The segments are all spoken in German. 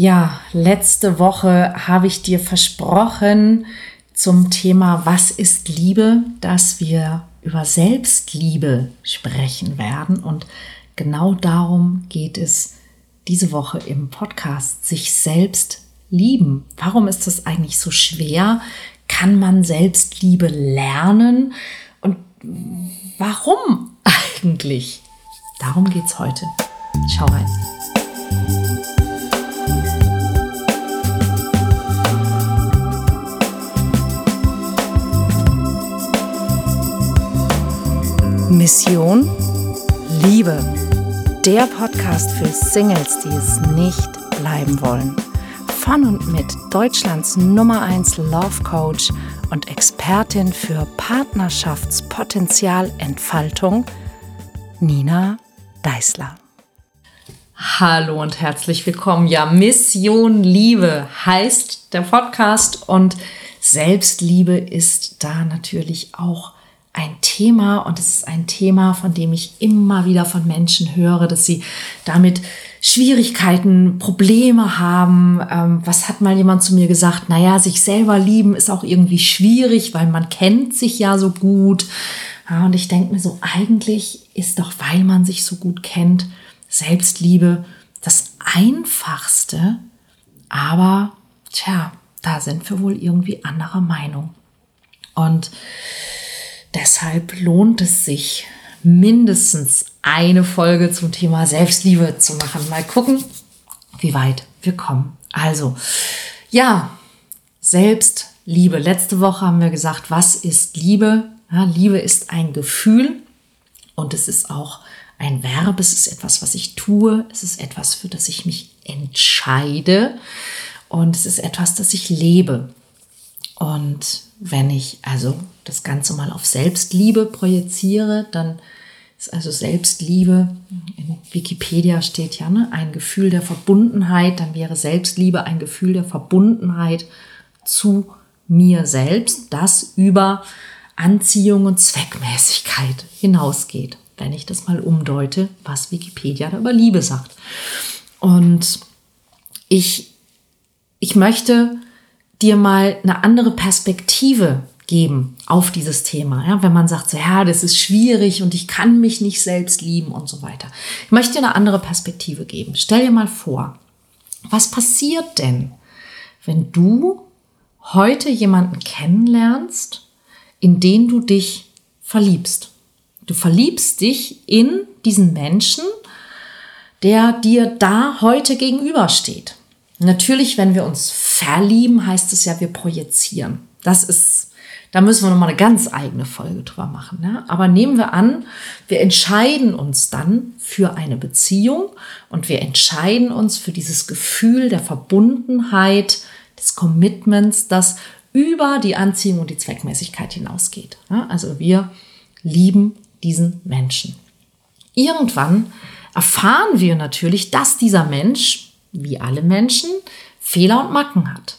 Ja, letzte Woche habe ich dir versprochen zum Thema Was ist Liebe, dass wir über Selbstliebe sprechen werden. Und genau darum geht es diese Woche im Podcast, sich selbst lieben. Warum ist das eigentlich so schwer? Kann man Selbstliebe lernen? Und warum eigentlich? Darum geht es heute. Schau rein. Mission Liebe. Der Podcast für Singles, die es nicht bleiben wollen. Von und mit Deutschlands Nummer 1 Love Coach und Expertin für Partnerschaftspotenzialentfaltung, Nina Deißler. Hallo und herzlich willkommen. Ja, Mission Liebe heißt der Podcast und Selbstliebe ist da natürlich auch ein Thema und es ist ein Thema, von dem ich immer wieder von Menschen höre, dass sie damit Schwierigkeiten, Probleme haben. Ähm, was hat mal jemand zu mir gesagt? Naja, sich selber lieben ist auch irgendwie schwierig, weil man kennt sich ja so gut. Ja, und ich denke mir so, eigentlich ist doch, weil man sich so gut kennt, Selbstliebe das Einfachste. Aber, tja, da sind wir wohl irgendwie anderer Meinung. Und Deshalb lohnt es sich, mindestens eine Folge zum Thema Selbstliebe zu machen. Mal gucken, wie weit wir kommen. Also, ja, Selbstliebe. Letzte Woche haben wir gesagt, was ist Liebe? Ja, Liebe ist ein Gefühl und es ist auch ein Verb. Es ist etwas, was ich tue. Es ist etwas, für das ich mich entscheide. Und es ist etwas, das ich lebe. Und wenn ich also das Ganze mal auf Selbstliebe projiziere, dann ist also Selbstliebe, in Wikipedia steht ja, ne, ein Gefühl der Verbundenheit, dann wäre Selbstliebe ein Gefühl der Verbundenheit zu mir selbst, das über Anziehung und Zweckmäßigkeit hinausgeht, wenn ich das mal umdeute, was Wikipedia da über Liebe sagt. Und ich, ich möchte dir mal eine andere Perspektive geben auf dieses Thema. Ja, wenn man sagt, so, ja, das ist schwierig und ich kann mich nicht selbst lieben und so weiter. Ich möchte dir eine andere Perspektive geben. Stell dir mal vor, was passiert denn, wenn du heute jemanden kennenlernst, in den du dich verliebst? Du verliebst dich in diesen Menschen, der dir da heute gegenübersteht. Natürlich, wenn wir uns verlieben, heißt es ja, wir projizieren. Das ist, da müssen wir nochmal eine ganz eigene Folge drüber machen. Ne? Aber nehmen wir an, wir entscheiden uns dann für eine Beziehung und wir entscheiden uns für dieses Gefühl der Verbundenheit, des Commitments, das über die Anziehung und die Zweckmäßigkeit hinausgeht. Ne? Also wir lieben diesen Menschen. Irgendwann erfahren wir natürlich, dass dieser Mensch wie alle Menschen, Fehler und Macken hat.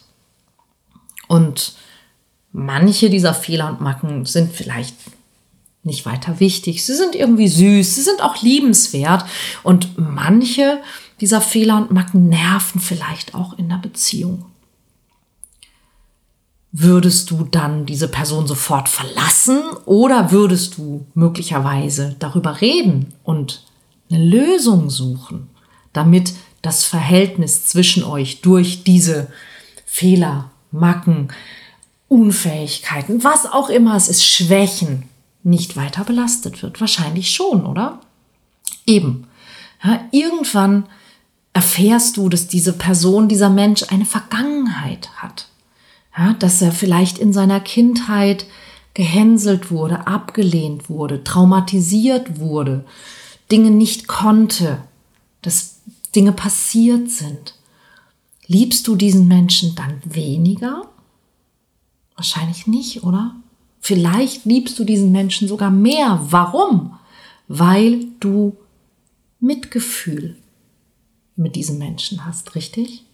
Und manche dieser Fehler und Macken sind vielleicht nicht weiter wichtig. Sie sind irgendwie süß, sie sind auch liebenswert. Und manche dieser Fehler und Macken nerven vielleicht auch in der Beziehung. Würdest du dann diese Person sofort verlassen oder würdest du möglicherweise darüber reden und eine Lösung suchen, damit das Verhältnis zwischen euch durch diese Fehler, Macken, Unfähigkeiten, was auch immer es ist, Schwächen nicht weiter belastet wird. Wahrscheinlich schon, oder? Eben. Ja, irgendwann erfährst du, dass diese Person, dieser Mensch eine Vergangenheit hat. Ja, dass er vielleicht in seiner Kindheit gehänselt wurde, abgelehnt wurde, traumatisiert wurde, Dinge nicht konnte, dass Dinge passiert sind, liebst du diesen Menschen dann weniger? Wahrscheinlich nicht, oder? Vielleicht liebst du diesen Menschen sogar mehr. Warum? Weil du Mitgefühl mit diesem Menschen hast, richtig?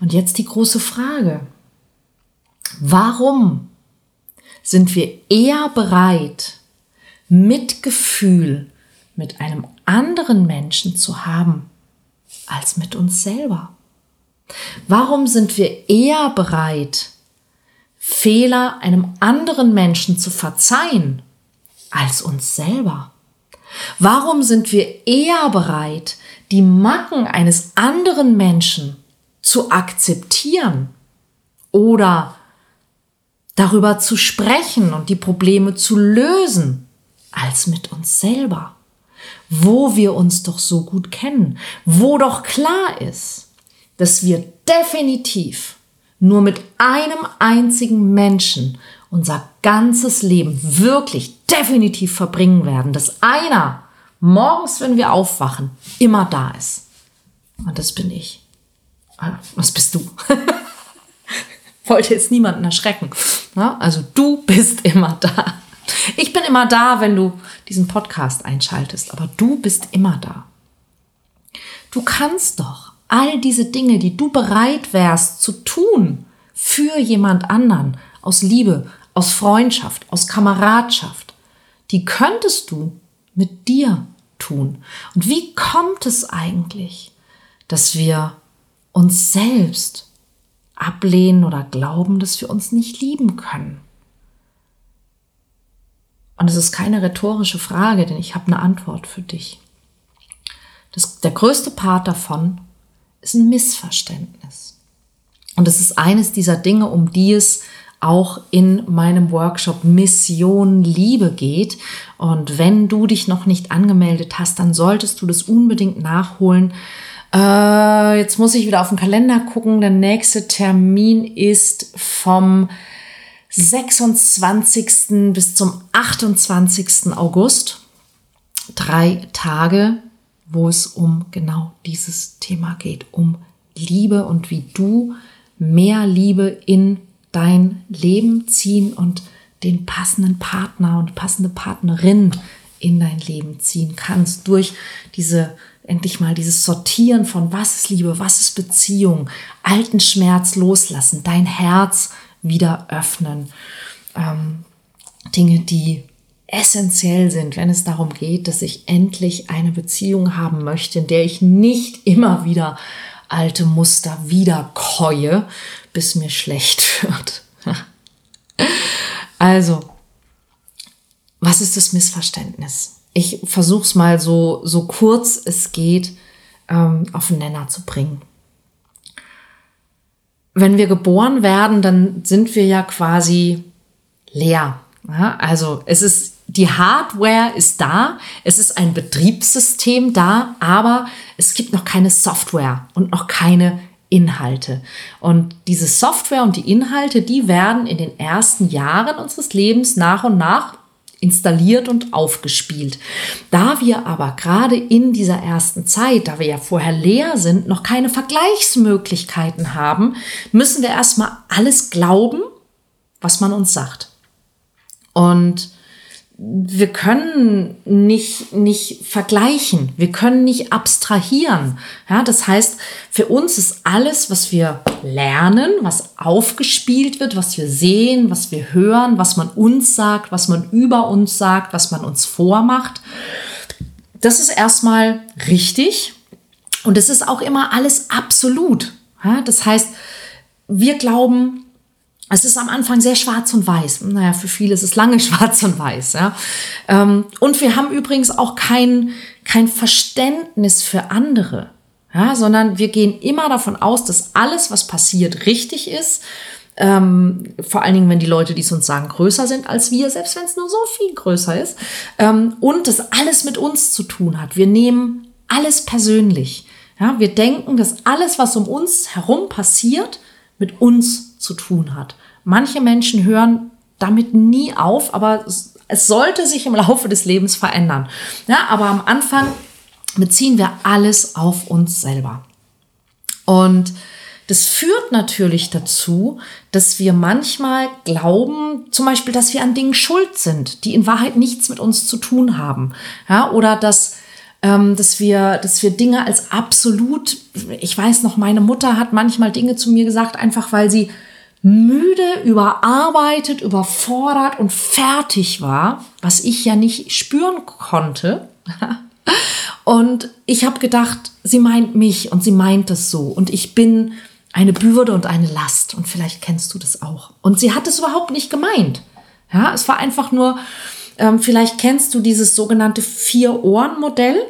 Und jetzt die große Frage. Warum sind wir eher bereit, Mitgefühl mit einem anderen Menschen zu haben, als mit uns selber. Warum sind wir eher bereit, Fehler einem anderen Menschen zu verzeihen als uns selber? Warum sind wir eher bereit, die Macken eines anderen Menschen zu akzeptieren oder darüber zu sprechen und die Probleme zu lösen, als mit uns selber? Wo wir uns doch so gut kennen, wo doch klar ist, dass wir definitiv nur mit einem einzigen Menschen unser ganzes Leben wirklich definitiv verbringen werden, dass einer morgens, wenn wir aufwachen, immer da ist. Und das bin ich. Ah, was bist du? Wollte jetzt niemanden erschrecken. Also du bist immer da. Ich bin immer da, wenn du diesen Podcast einschaltest, aber du bist immer da. Du kannst doch all diese Dinge, die du bereit wärst zu tun für jemand anderen, aus Liebe, aus Freundschaft, aus Kameradschaft, die könntest du mit dir tun. Und wie kommt es eigentlich, dass wir uns selbst ablehnen oder glauben, dass wir uns nicht lieben können? Und es ist keine rhetorische Frage, denn ich habe eine Antwort für dich. Das, der größte Part davon ist ein Missverständnis. Und es ist eines dieser Dinge, um die es auch in meinem Workshop Mission Liebe geht. Und wenn du dich noch nicht angemeldet hast, dann solltest du das unbedingt nachholen. Äh, jetzt muss ich wieder auf den Kalender gucken. Der nächste Termin ist vom 26. bis zum 28. August. Drei Tage, wo es um genau dieses Thema geht, um Liebe und wie du mehr Liebe in dein Leben ziehen und den passenden Partner und passende Partnerin in dein Leben ziehen kannst durch diese endlich mal dieses Sortieren von was ist Liebe, was ist Beziehung, alten Schmerz loslassen, dein Herz wieder öffnen. Ähm, Dinge, die essentiell sind, wenn es darum geht, dass ich endlich eine Beziehung haben möchte, in der ich nicht immer wieder alte Muster wiederkäue, bis mir schlecht wird. also, was ist das Missverständnis? Ich versuche es mal so, so kurz es geht ähm, auf den Nenner zu bringen wenn wir geboren werden, dann sind wir ja quasi leer. Ja, also es ist die Hardware ist da, es ist ein Betriebssystem da, aber es gibt noch keine Software und noch keine Inhalte. Und diese Software und die Inhalte, die werden in den ersten Jahren unseres Lebens nach und nach installiert und aufgespielt. Da wir aber gerade in dieser ersten Zeit, da wir ja vorher leer sind, noch keine Vergleichsmöglichkeiten haben, müssen wir erstmal alles glauben, was man uns sagt. Und wir können nicht, nicht vergleichen, wir können nicht abstrahieren. Ja, das heißt, für uns ist alles, was wir lernen, was aufgespielt wird, was wir sehen, was wir hören, was man uns sagt, was man über uns sagt, was man uns vormacht, das ist erstmal richtig und es ist auch immer alles absolut. Ja, das heißt, wir glauben, es ist am Anfang sehr schwarz und weiß. Naja, für viele ist es lange schwarz und weiß. Ja. Ähm, und wir haben übrigens auch kein, kein Verständnis für andere, ja, sondern wir gehen immer davon aus, dass alles, was passiert, richtig ist. Ähm, vor allen Dingen, wenn die Leute, die es uns sagen, größer sind als wir, selbst wenn es nur so viel größer ist. Ähm, und das alles mit uns zu tun hat. Wir nehmen alles persönlich. Ja, wir denken, dass alles, was um uns herum passiert, mit uns zu tun hat. Manche Menschen hören damit nie auf, aber es sollte sich im Laufe des Lebens verändern. Ja, aber am Anfang beziehen wir alles auf uns selber. Und das führt natürlich dazu, dass wir manchmal glauben, zum Beispiel, dass wir an Dingen schuld sind, die in Wahrheit nichts mit uns zu tun haben. Ja, oder dass, ähm, dass, wir, dass wir Dinge als absolut, ich weiß noch, meine Mutter hat manchmal Dinge zu mir gesagt, einfach weil sie müde, überarbeitet, überfordert und fertig war, was ich ja nicht spüren konnte. und ich habe gedacht, sie meint mich und sie meint es so. Und ich bin eine Bürde und eine Last. Und vielleicht kennst du das auch. Und sie hat es überhaupt nicht gemeint. Ja, es war einfach nur, ähm, vielleicht kennst du dieses sogenannte Vier-Ohren-Modell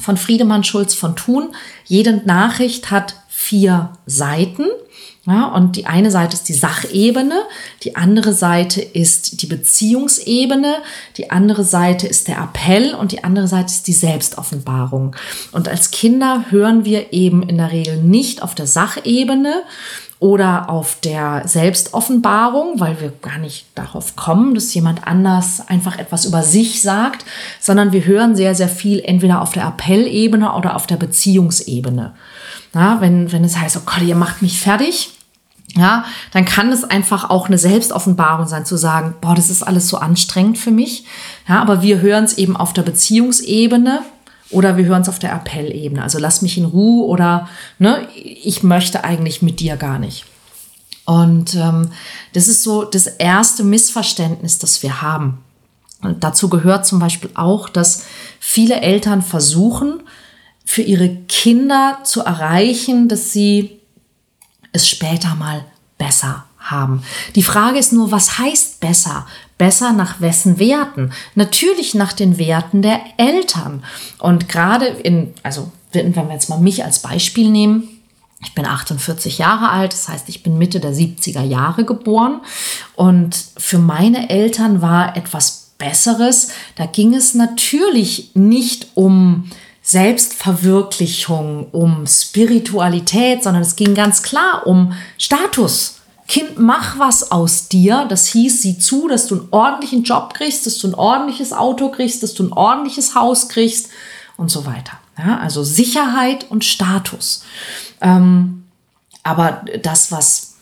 von Friedemann Schulz von Thun. Jede Nachricht hat vier Seiten. Ja, und die eine Seite ist die Sachebene, die andere Seite ist die Beziehungsebene, die andere Seite ist der Appell und die andere Seite ist die Selbstoffenbarung. Und als Kinder hören wir eben in der Regel nicht auf der Sachebene oder auf der Selbstoffenbarung, weil wir gar nicht darauf kommen, dass jemand anders einfach etwas über sich sagt, sondern wir hören sehr, sehr viel entweder auf der Appellebene oder auf der Beziehungsebene. Ja, wenn, wenn es heißt, oh Gott, ihr macht mich fertig, ja, dann kann es einfach auch eine Selbstoffenbarung sein, zu sagen, boah, das ist alles so anstrengend für mich. Ja, aber wir hören es eben auf der Beziehungsebene oder wir hören es auf der Appellebene. Also lass mich in Ruhe oder ne, ich möchte eigentlich mit dir gar nicht. Und ähm, das ist so das erste Missverständnis, das wir haben. Und dazu gehört zum Beispiel auch, dass viele Eltern versuchen, für ihre Kinder zu erreichen, dass sie es später mal besser haben. Die Frage ist nur, was heißt besser? Besser nach wessen Werten? Natürlich nach den Werten der Eltern. Und gerade in, also wenn wir jetzt mal mich als Beispiel nehmen, ich bin 48 Jahre alt, das heißt, ich bin Mitte der 70er Jahre geboren. Und für meine Eltern war etwas Besseres. Da ging es natürlich nicht um Selbstverwirklichung, um Spiritualität, sondern es ging ganz klar um Status. Kind, mach was aus dir. Das hieß, sieh zu, dass du einen ordentlichen Job kriegst, dass du ein ordentliches Auto kriegst, dass du ein ordentliches Haus kriegst und so weiter. Ja, also Sicherheit und Status. Ähm, aber das, was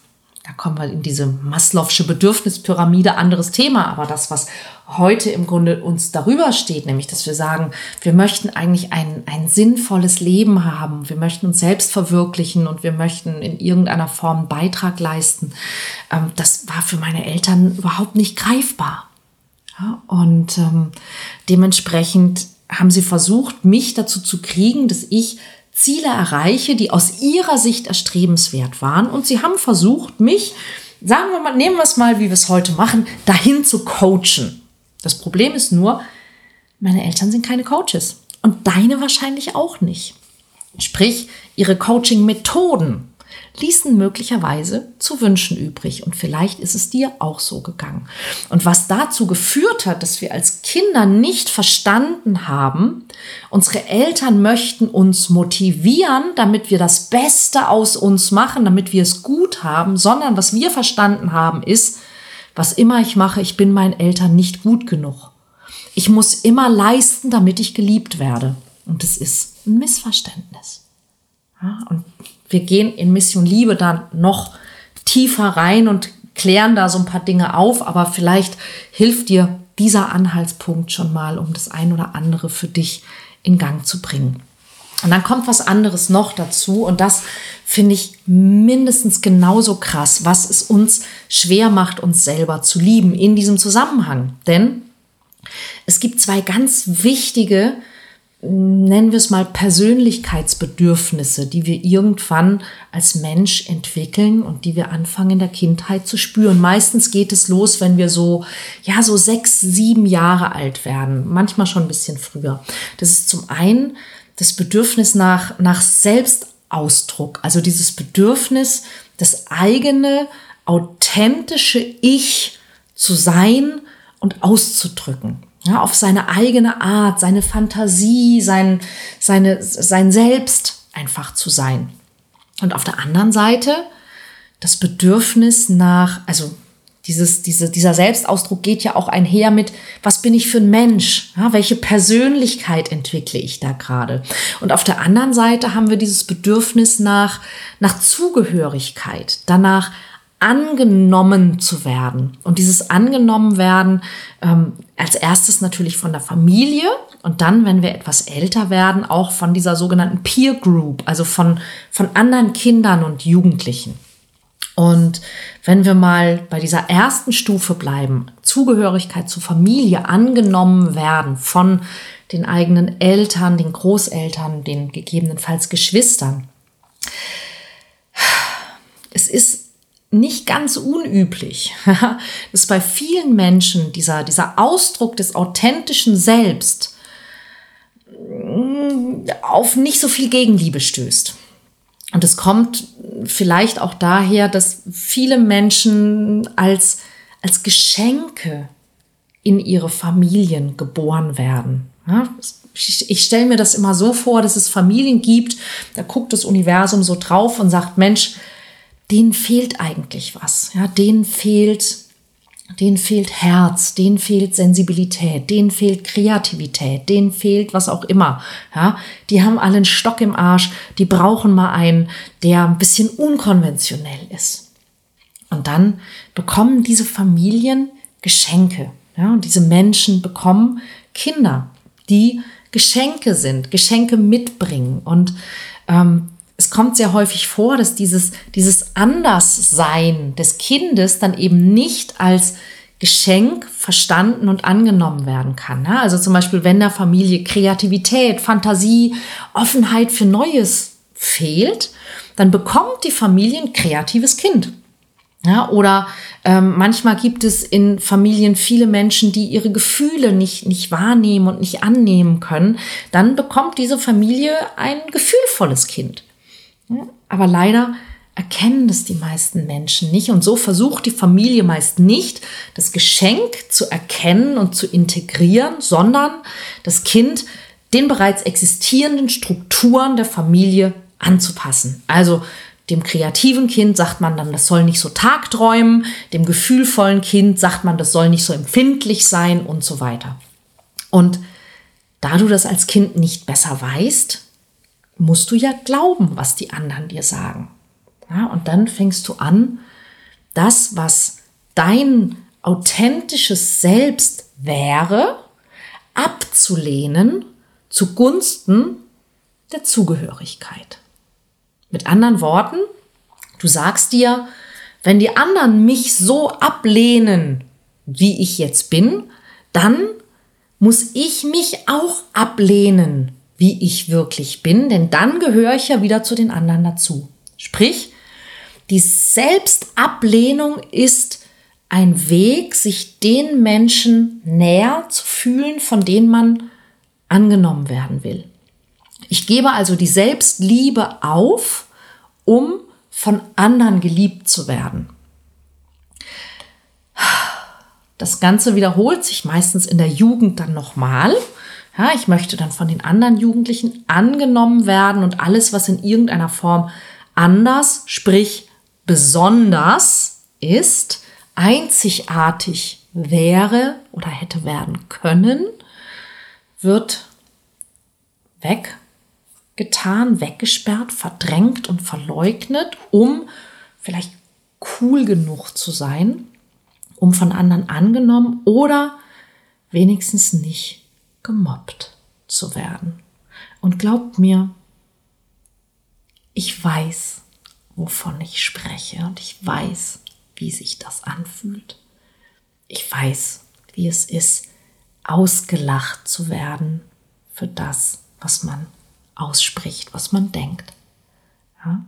da kommen wir in diese Maslow'sche Bedürfnispyramide, anderes Thema, aber das, was heute im Grunde uns darüber steht, nämlich, dass wir sagen, wir möchten eigentlich ein, ein sinnvolles Leben haben, wir möchten uns selbst verwirklichen und wir möchten in irgendeiner Form einen Beitrag leisten, ähm, das war für meine Eltern überhaupt nicht greifbar. Ja, und ähm, dementsprechend haben sie versucht, mich dazu zu kriegen, dass ich Ziele erreiche, die aus ihrer Sicht erstrebenswert waren. Und sie haben versucht, mich, sagen wir mal, nehmen wir es mal, wie wir es heute machen, dahin zu coachen. Das Problem ist nur, meine Eltern sind keine Coaches und deine wahrscheinlich auch nicht. Sprich, ihre Coaching-Methoden ließen möglicherweise zu wünschen übrig. Und vielleicht ist es dir auch so gegangen. Und was dazu geführt hat, dass wir als Kinder nicht verstanden haben, unsere Eltern möchten uns motivieren, damit wir das Beste aus uns machen, damit wir es gut haben, sondern was wir verstanden haben ist, was immer ich mache, ich bin meinen Eltern nicht gut genug. Ich muss immer leisten, damit ich geliebt werde. Und das ist ein Missverständnis. Ja, und wir gehen in Mission Liebe dann noch tiefer rein und klären da so ein paar Dinge auf, aber vielleicht hilft dir dieser Anhaltspunkt schon mal, um das ein oder andere für dich in Gang zu bringen. Und dann kommt was anderes noch dazu und das finde ich mindestens genauso krass, was es uns schwer macht, uns selber zu lieben in diesem Zusammenhang. Denn es gibt zwei ganz wichtige nennen wir es mal Persönlichkeitsbedürfnisse, die wir irgendwann als Mensch entwickeln und die wir anfangen in der Kindheit zu spüren. Meistens geht es los, wenn wir so, ja, so sechs, sieben Jahre alt werden, manchmal schon ein bisschen früher. Das ist zum einen das Bedürfnis nach, nach Selbstausdruck, also dieses Bedürfnis, das eigene, authentische Ich zu sein und auszudrücken ja, auf seine eigene Art, seine Fantasie, sein, seine, sein Selbst einfach zu sein. Und auf der anderen Seite das Bedürfnis nach, also dieses, diese, dieser Selbstausdruck geht ja auch einher mit, was bin ich für ein Mensch? Ja, welche Persönlichkeit entwickle ich da gerade? Und auf der anderen Seite haben wir dieses Bedürfnis nach, nach Zugehörigkeit, danach angenommen zu werden. Und dieses angenommen werden ähm, als erstes natürlich von der Familie und dann, wenn wir etwas älter werden, auch von dieser sogenannten Peer Group, also von, von anderen Kindern und Jugendlichen. Und wenn wir mal bei dieser ersten Stufe bleiben, Zugehörigkeit zur Familie angenommen werden von den eigenen Eltern, den Großeltern, den gegebenenfalls Geschwistern, es ist nicht ganz unüblich, dass bei vielen Menschen dieser, dieser Ausdruck des authentischen Selbst mm, auf nicht so viel Gegenliebe stößt. Und es kommt vielleicht auch daher, dass viele Menschen als, als Geschenke in ihre Familien geboren werden. Ich stelle mir das immer so vor, dass es Familien gibt, da guckt das Universum so drauf und sagt, Mensch, denen fehlt eigentlich was. Ja, denen fehlt, denen fehlt Herz, denen fehlt Sensibilität, denen fehlt Kreativität, denen fehlt was auch immer. Ja, die haben alle einen Stock im Arsch, die brauchen mal einen, der ein bisschen unkonventionell ist. Und dann bekommen diese Familien Geschenke. Ja, und diese Menschen bekommen Kinder, die Geschenke sind, Geschenke mitbringen. Und ähm, es kommt sehr häufig vor, dass dieses, dieses Anderssein des Kindes dann eben nicht als Geschenk verstanden und angenommen werden kann. Also zum Beispiel, wenn der Familie Kreativität, Fantasie, Offenheit für Neues fehlt, dann bekommt die Familie ein kreatives Kind. Ja, oder ähm, manchmal gibt es in Familien viele Menschen, die ihre Gefühle nicht, nicht wahrnehmen und nicht annehmen können. Dann bekommt diese Familie ein gefühlvolles Kind. Aber leider erkennen das die meisten Menschen nicht. Und so versucht die Familie meist nicht, das Geschenk zu erkennen und zu integrieren, sondern das Kind den bereits existierenden Strukturen der Familie anzupassen. Also dem kreativen Kind sagt man dann, das soll nicht so tagträumen. Dem gefühlvollen Kind sagt man, das soll nicht so empfindlich sein und so weiter. Und da du das als Kind nicht besser weißt, musst du ja glauben, was die anderen dir sagen. Ja, und dann fängst du an, das, was dein authentisches Selbst wäre, abzulehnen zugunsten der Zugehörigkeit. Mit anderen Worten, du sagst dir, wenn die anderen mich so ablehnen, wie ich jetzt bin, dann muss ich mich auch ablehnen, wie ich wirklich bin, denn dann gehöre ich ja wieder zu den anderen dazu. Sprich, die Selbstablehnung ist ein Weg, sich den Menschen näher zu fühlen, von denen man angenommen werden will. Ich gebe also die Selbstliebe auf, um von anderen geliebt zu werden. Das Ganze wiederholt sich meistens in der Jugend dann nochmal. Ja, ich möchte dann von den anderen Jugendlichen angenommen werden und alles, was in irgendeiner Form anders, sprich besonders ist, einzigartig wäre oder hätte werden können, wird weggetan, weggesperrt, verdrängt und verleugnet, um vielleicht cool genug zu sein, um von anderen angenommen oder wenigstens nicht gemobbt zu werden. Und glaubt mir, ich weiß, wovon ich spreche und ich weiß, wie sich das anfühlt. Ich weiß, wie es ist, ausgelacht zu werden für das, was man ausspricht, was man denkt. Ja?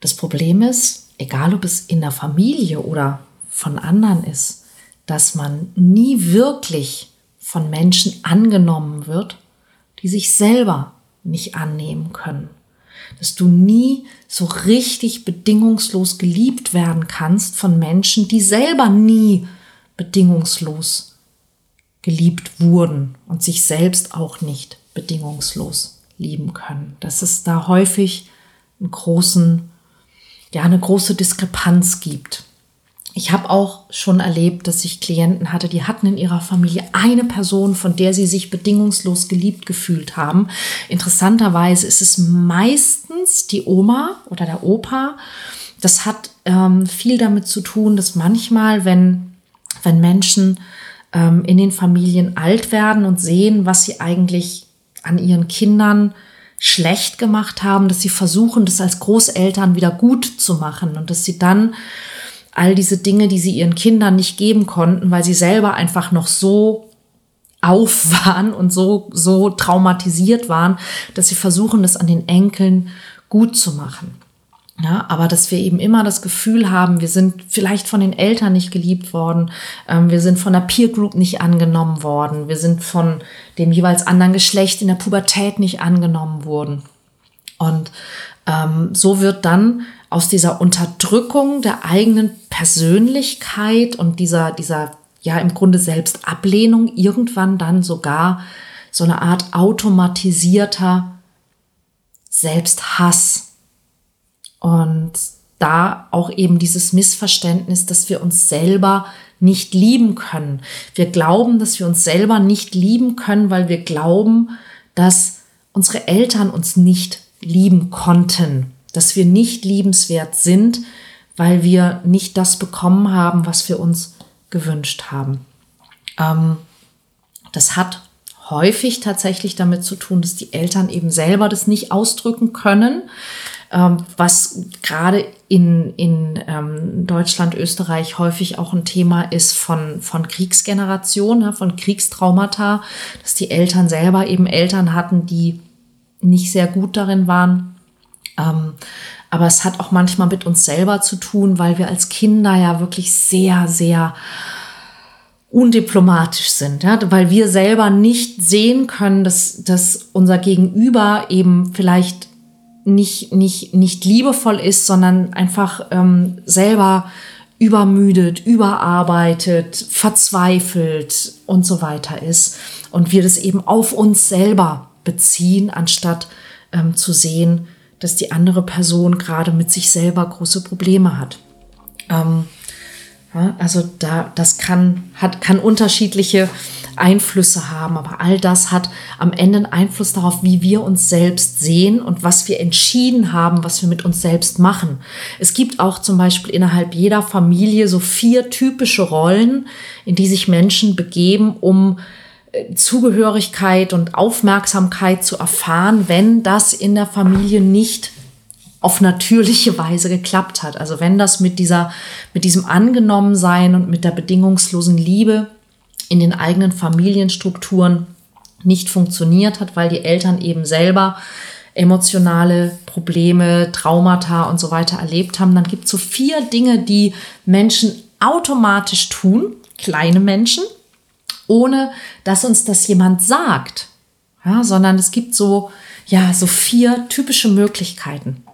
Das Problem ist, egal ob es in der Familie oder von anderen ist, dass man nie wirklich von Menschen angenommen wird, die sich selber nicht annehmen können. Dass du nie so richtig bedingungslos geliebt werden kannst von Menschen, die selber nie bedingungslos geliebt wurden und sich selbst auch nicht bedingungslos lieben können. Dass es da häufig einen großen, ja, eine große Diskrepanz gibt ich habe auch schon erlebt, dass ich Klienten hatte, die hatten in ihrer Familie eine Person, von der sie sich bedingungslos geliebt gefühlt haben. Interessanterweise ist es meistens die Oma oder der Opa. Das hat ähm, viel damit zu tun, dass manchmal, wenn, wenn Menschen ähm, in den Familien alt werden und sehen, was sie eigentlich an ihren Kindern schlecht gemacht haben, dass sie versuchen, das als Großeltern wieder gut zu machen und dass sie dann all diese Dinge, die sie ihren Kindern nicht geben konnten, weil sie selber einfach noch so auf waren und so, so traumatisiert waren, dass sie versuchen, das an den Enkeln gut zu machen. Ja, aber dass wir eben immer das Gefühl haben, wir sind vielleicht von den Eltern nicht geliebt worden, ähm, wir sind von der Peer Group nicht angenommen worden, wir sind von dem jeweils anderen Geschlecht in der Pubertät nicht angenommen worden. Und ähm, so wird dann aus dieser Unterdrückung der eigenen Persönlichkeit und dieser, dieser ja im Grunde Selbstablehnung irgendwann dann sogar so eine Art automatisierter Selbsthass und da auch eben dieses Missverständnis, dass wir uns selber nicht lieben können. Wir glauben, dass wir uns selber nicht lieben können, weil wir glauben, dass unsere Eltern uns nicht lieben konnten, dass wir nicht liebenswert sind, weil wir nicht das bekommen haben, was wir uns gewünscht haben. Ähm, das hat häufig tatsächlich damit zu tun, dass die Eltern eben selber das nicht ausdrücken können, ähm, was gerade in, in ähm, Deutschland, Österreich häufig auch ein Thema ist von, von Kriegsgeneration, von Kriegstraumata, dass die Eltern selber eben Eltern hatten, die nicht sehr gut darin waren. Ähm, aber es hat auch manchmal mit uns selber zu tun, weil wir als Kinder ja wirklich sehr, sehr undiplomatisch sind, ja, weil wir selber nicht sehen können, dass, dass unser Gegenüber eben vielleicht nicht, nicht, nicht liebevoll ist, sondern einfach ähm, selber übermüdet, überarbeitet, verzweifelt und so weiter ist. Und wir das eben auf uns selber beziehen, anstatt ähm, zu sehen, dass die andere Person gerade mit sich selber große Probleme hat. Ähm, ja, also da, das kann, hat, kann unterschiedliche Einflüsse haben, aber all das hat am Ende einen Einfluss darauf, wie wir uns selbst sehen und was wir entschieden haben, was wir mit uns selbst machen. Es gibt auch zum Beispiel innerhalb jeder Familie so vier typische Rollen, in die sich Menschen begeben, um Zugehörigkeit und Aufmerksamkeit zu erfahren, wenn das in der Familie nicht auf natürliche Weise geklappt hat. Also wenn das mit dieser, mit diesem Angenommensein und mit der bedingungslosen Liebe in den eigenen Familienstrukturen nicht funktioniert hat, weil die Eltern eben selber emotionale Probleme, Traumata und so weiter erlebt haben, dann gibt es so vier Dinge, die Menschen automatisch tun, kleine Menschen, ohne dass uns das jemand sagt, ja, sondern es gibt so, ja, so vier typische Möglichkeiten.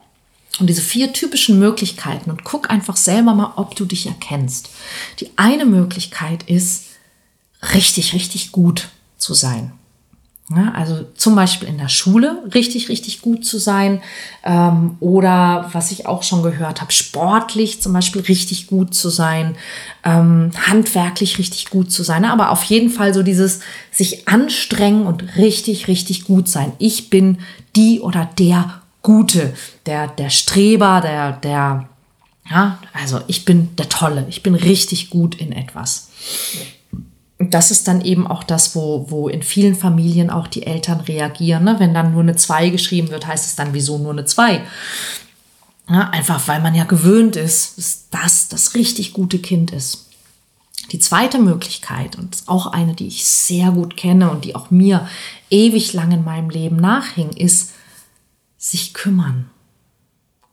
Und diese vier typischen Möglichkeiten, und guck einfach selber mal, ob du dich erkennst. Die eine Möglichkeit ist, richtig, richtig gut zu sein. Ja, also zum Beispiel in der Schule richtig, richtig gut zu sein ähm, oder was ich auch schon gehört habe, sportlich zum Beispiel richtig gut zu sein, ähm, handwerklich richtig gut zu sein, aber auf jeden Fall so dieses sich anstrengen und richtig, richtig gut sein. Ich bin die oder der Gute, der, der Streber, der, der, ja, also ich bin der Tolle, ich bin richtig gut in etwas. Das ist dann eben auch das, wo, wo in vielen Familien auch die Eltern reagieren. Ne? Wenn dann nur eine 2 geschrieben wird, heißt es dann, wieso nur eine 2? Ja, einfach weil man ja gewöhnt ist, dass das das richtig gute Kind ist. Die zweite Möglichkeit, und auch eine, die ich sehr gut kenne und die auch mir ewig lang in meinem Leben nachhing, ist, sich kümmern.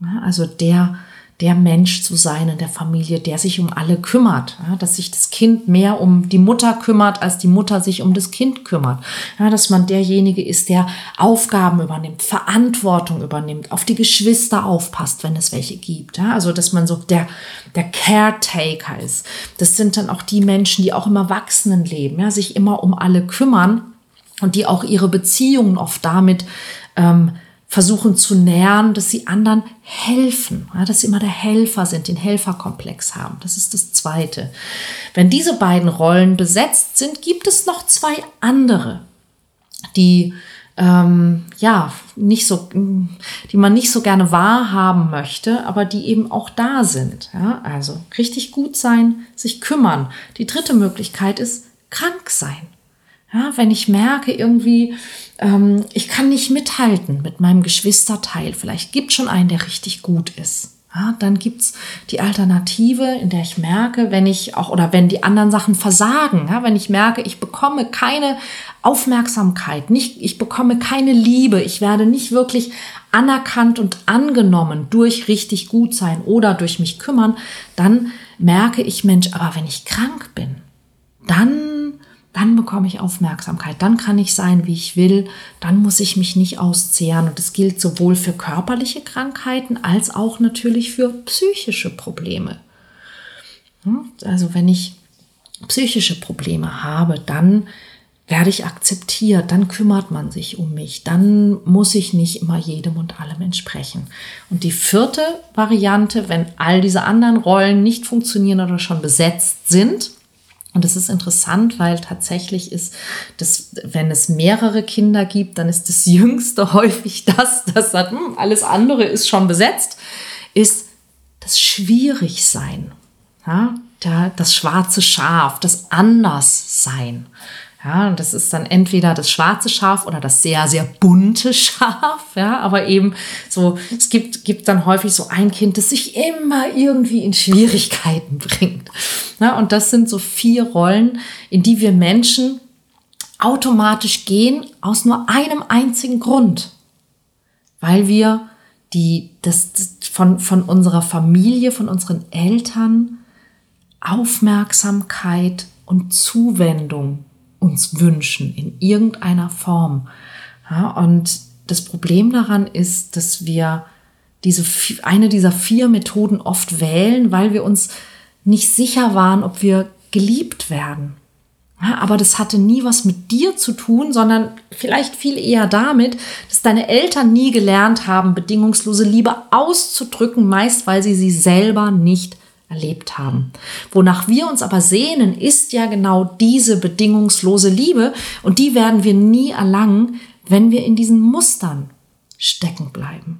Ja, also der, der Mensch zu sein in der Familie, der sich um alle kümmert, ja, dass sich das Kind mehr um die Mutter kümmert, als die Mutter sich um das Kind kümmert. Ja, dass man derjenige ist, der Aufgaben übernimmt, Verantwortung übernimmt, auf die Geschwister aufpasst, wenn es welche gibt. Ja, also dass man so der, der Caretaker ist. Das sind dann auch die Menschen, die auch im Erwachsenenleben ja, sich immer um alle kümmern und die auch ihre Beziehungen oft damit ähm, versuchen zu nähern, dass sie anderen helfen, ja, dass sie immer der Helfer sind, den Helferkomplex haben. Das ist das Zweite. Wenn diese beiden Rollen besetzt sind, gibt es noch zwei andere, die ähm, ja nicht so, die man nicht so gerne wahrhaben möchte, aber die eben auch da sind. Ja? Also richtig gut sein, sich kümmern. Die dritte Möglichkeit ist krank sein. Ja, wenn ich merke, irgendwie, ähm, ich kann nicht mithalten mit meinem Geschwisterteil, vielleicht gibt es schon einen, der richtig gut ist. Ja, dann es die Alternative, in der ich merke, wenn ich auch oder wenn die anderen Sachen versagen, ja, wenn ich merke, ich bekomme keine Aufmerksamkeit, nicht, ich bekomme keine Liebe, ich werde nicht wirklich anerkannt und angenommen durch richtig gut sein oder durch mich kümmern, dann merke ich, Mensch, aber wenn ich krank bin, dann, dann bekomme ich Aufmerksamkeit, dann kann ich sein, wie ich will, dann muss ich mich nicht auszehren. Und das gilt sowohl für körperliche Krankheiten als auch natürlich für psychische Probleme. Hm? Also wenn ich psychische Probleme habe, dann werde ich akzeptiert, dann kümmert man sich um mich, dann muss ich nicht immer jedem und allem entsprechen. Und die vierte Variante, wenn all diese anderen Rollen nicht funktionieren oder schon besetzt sind, und es ist interessant, weil tatsächlich ist, dass, wenn es mehrere Kinder gibt, dann ist das Jüngste häufig das, das sagt, hm, alles andere ist schon besetzt, ist das Schwierigsein. Ja, das schwarze Schaf, das Anderssein. Ja, und das ist dann entweder das schwarze Schaf oder das sehr, sehr bunte Schaf. Ja, aber eben so, es gibt, gibt dann häufig so ein Kind, das sich immer irgendwie in Schwierigkeiten bringt. Ja, und das sind so vier Rollen, in die wir Menschen automatisch gehen aus nur einem einzigen Grund. Weil wir die, das, das von, von unserer Familie, von unseren Eltern Aufmerksamkeit und Zuwendung uns wünschen in irgendeiner Form. Ja, und das Problem daran ist, dass wir diese, eine dieser vier Methoden oft wählen, weil wir uns nicht sicher waren, ob wir geliebt werden. Ja, aber das hatte nie was mit dir zu tun, sondern vielleicht viel eher damit, dass deine Eltern nie gelernt haben, bedingungslose Liebe auszudrücken, meist weil sie sie selber nicht erlebt haben. Wonach wir uns aber sehnen, ist ja genau diese bedingungslose Liebe und die werden wir nie erlangen, wenn wir in diesen Mustern stecken bleiben.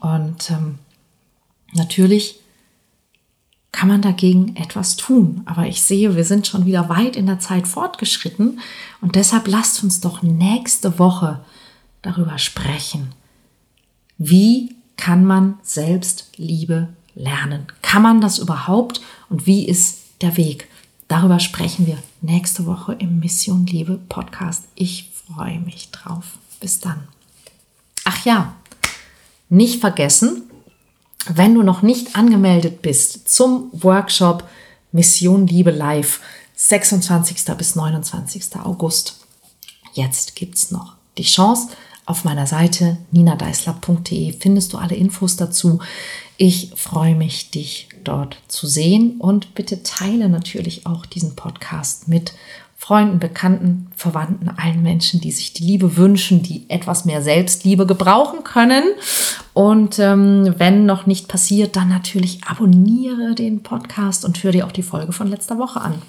Und ähm, natürlich kann man dagegen etwas tun. Aber ich sehe, wir sind schon wieder weit in der Zeit fortgeschritten und deshalb lasst uns doch nächste Woche darüber sprechen. Wie kann man Selbstliebe lernen? Kann man das überhaupt und wie ist der Weg? Darüber sprechen wir nächste Woche im Mission Liebe Podcast. Ich freue mich drauf. Bis dann. Ach ja, nicht vergessen, wenn du noch nicht angemeldet bist zum Workshop Mission Liebe Live 26. bis 29. August. Jetzt gibt es noch die Chance. Auf meiner Seite ninadeisler.de findest du alle Infos dazu. Ich freue mich, dich dort zu sehen und bitte teile natürlich auch diesen Podcast mit Freunden, Bekannten, Verwandten, allen Menschen, die sich die Liebe wünschen, die etwas mehr Selbstliebe gebrauchen können. Und ähm, wenn noch nicht passiert, dann natürlich abonniere den Podcast und höre dir auch die Folge von letzter Woche an.